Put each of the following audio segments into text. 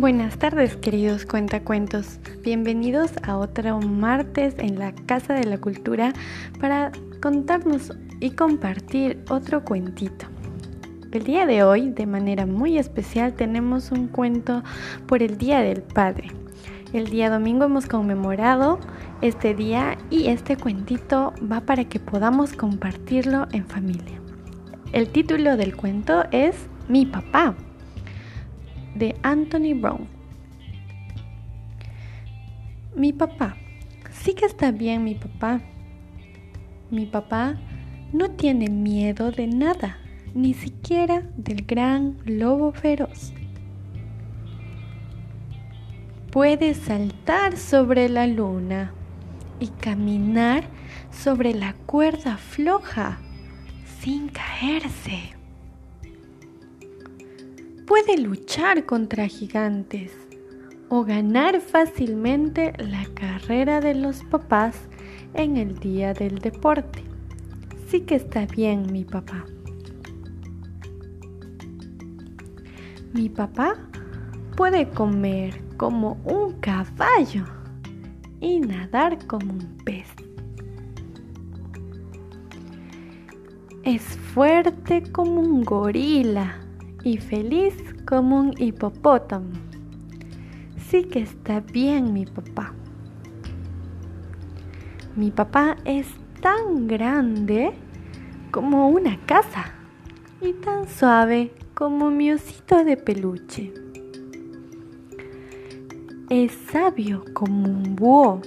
Buenas tardes queridos cuentacuentos, bienvenidos a otro martes en la Casa de la Cultura para contarnos y compartir otro cuentito. El día de hoy, de manera muy especial, tenemos un cuento por el Día del Padre. El día domingo hemos conmemorado este día y este cuentito va para que podamos compartirlo en familia. El título del cuento es Mi papá de Anthony Brown. Mi papá. Sí que está bien mi papá. Mi papá no tiene miedo de nada, ni siquiera del gran lobo feroz. Puede saltar sobre la luna y caminar sobre la cuerda floja sin caerse puede luchar contra gigantes o ganar fácilmente la carrera de los papás en el día del deporte. Sí que está bien mi papá. Mi papá puede comer como un caballo y nadar como un pez. Es fuerte como un gorila y feliz como un hipopótamo. Sí que está bien mi papá. Mi papá es tan grande como una casa y tan suave como mi osito de peluche. Es sabio como un búho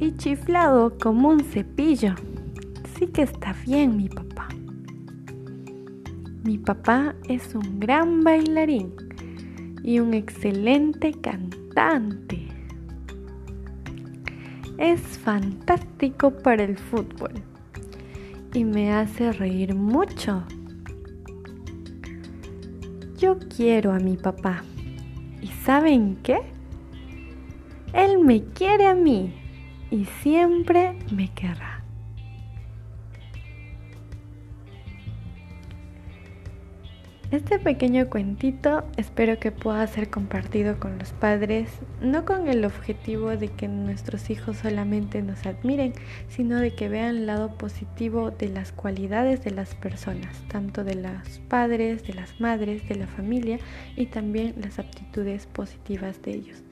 y chiflado como un cepillo. Sí que está bien mi papá. Mi papá es un gran bailarín y un excelente cantante. Es fantástico para el fútbol y me hace reír mucho. Yo quiero a mi papá. ¿Y saben qué? Él me quiere a mí y siempre me querrá. Este pequeño cuentito espero que pueda ser compartido con los padres, no con el objetivo de que nuestros hijos solamente nos admiren, sino de que vean el lado positivo de las cualidades de las personas, tanto de los padres, de las madres, de la familia y también las aptitudes positivas de ellos.